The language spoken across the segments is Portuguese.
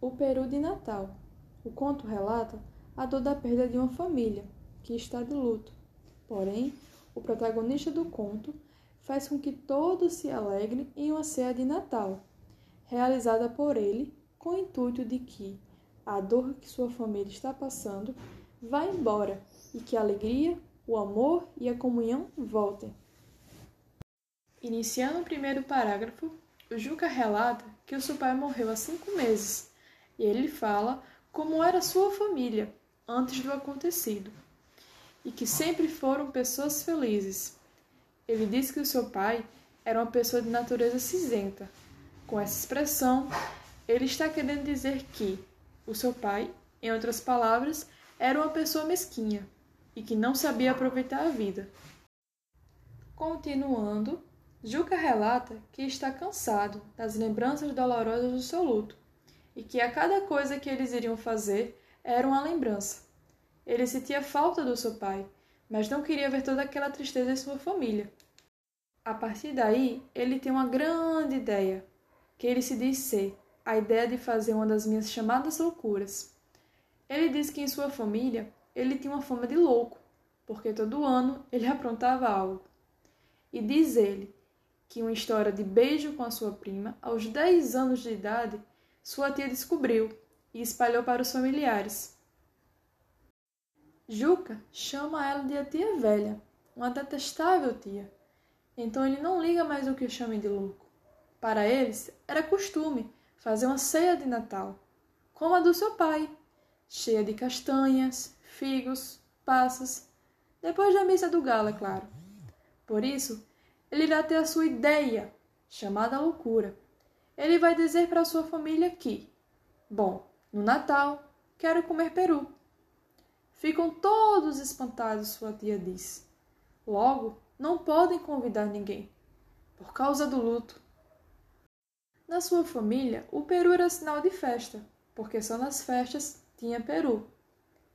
O Peru de Natal. O conto relata a dor da perda de uma família que está de luto. Porém, o protagonista do conto faz com que todos se alegrem em uma ceia de Natal, realizada por ele com o intuito de que a dor que sua família está passando vá embora e que a alegria, o amor e a comunhão voltem. Iniciando o primeiro parágrafo, o Juca relata que o seu pai morreu há cinco meses e ele fala como era sua família antes do acontecido e que sempre foram pessoas felizes. Ele diz que o seu pai era uma pessoa de natureza cinzenta. Com essa expressão, ele está querendo dizer que o seu pai, em outras palavras, era uma pessoa mesquinha e que não sabia aproveitar a vida. Continuando, Juca relata que está cansado das lembranças dolorosas do seu luto e que a cada coisa que eles iriam fazer era uma lembrança. Ele sentia falta do seu pai, mas não queria ver toda aquela tristeza em sua família. A partir daí, ele tem uma grande ideia, que ele se diz ser a ideia de fazer uma das minhas chamadas loucuras. Ele diz que em sua família ele tinha uma fama de louco, porque todo ano ele aprontava algo. E diz ele que uma história de beijo com a sua prima, aos 10 anos de idade, sua tia descobriu e espalhou para os familiares. Juca chama ela de a tia velha, uma detestável tia. Então ele não liga mais o que chamem de louco. Para eles, era costume fazer uma ceia de Natal, como a do seu pai, cheia de castanhas, figos, passas, depois da missa do galo, é claro. Por isso, ele irá ter a sua ideia, chamada loucura ele vai dizer para sua família que, bom, no Natal quero comer peru. Ficam todos espantados, sua tia diz. Logo, não podem convidar ninguém, por causa do luto. Na sua família, o peru era sinal de festa, porque só nas festas tinha peru.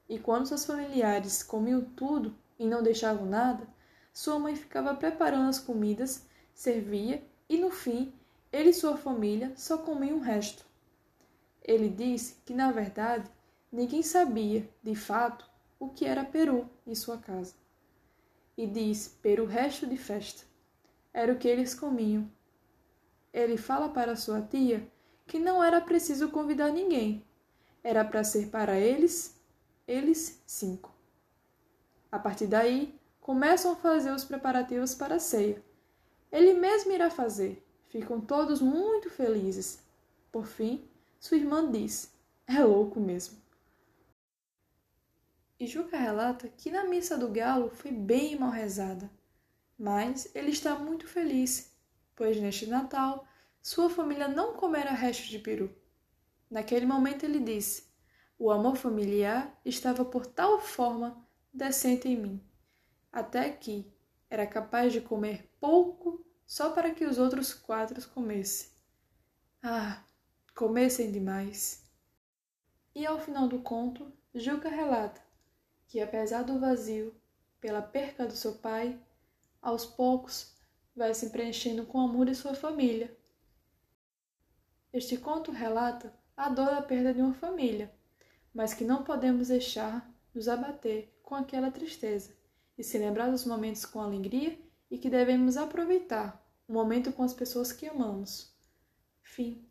E quando seus familiares comiam tudo e não deixavam nada, sua mãe ficava preparando as comidas, servia e, no fim, ele e sua família só comiam o resto. Ele disse que, na verdade, ninguém sabia, de fato, o que era peru em sua casa. E disse peru resto de festa. Era o que eles comiam. Ele fala para sua tia que não era preciso convidar ninguém. Era para ser para eles, eles cinco. A partir daí, começam a fazer os preparativos para a ceia. Ele mesmo irá fazer, Ficam todos muito felizes. Por fim, sua irmã diz: É louco mesmo. E Juca relata que na missa do galo foi bem mal rezada, mas ele está muito feliz, pois neste Natal sua família não comerá restos de peru. Naquele momento ele disse: O amor familiar estava por tal forma decente em mim, até que era capaz de comer pouco só para que os outros quatro comessem. Ah, comessem demais. E ao final do conto, Juca relata que, apesar do vazio pela perca do seu pai, aos poucos vai se preenchendo com amor de sua família. Este conto relata a dor da perda de uma família, mas que não podemos deixar nos abater com aquela tristeza e se lembrar dos momentos com alegria e que devemos aproveitar o momento com as pessoas que amamos. Fim.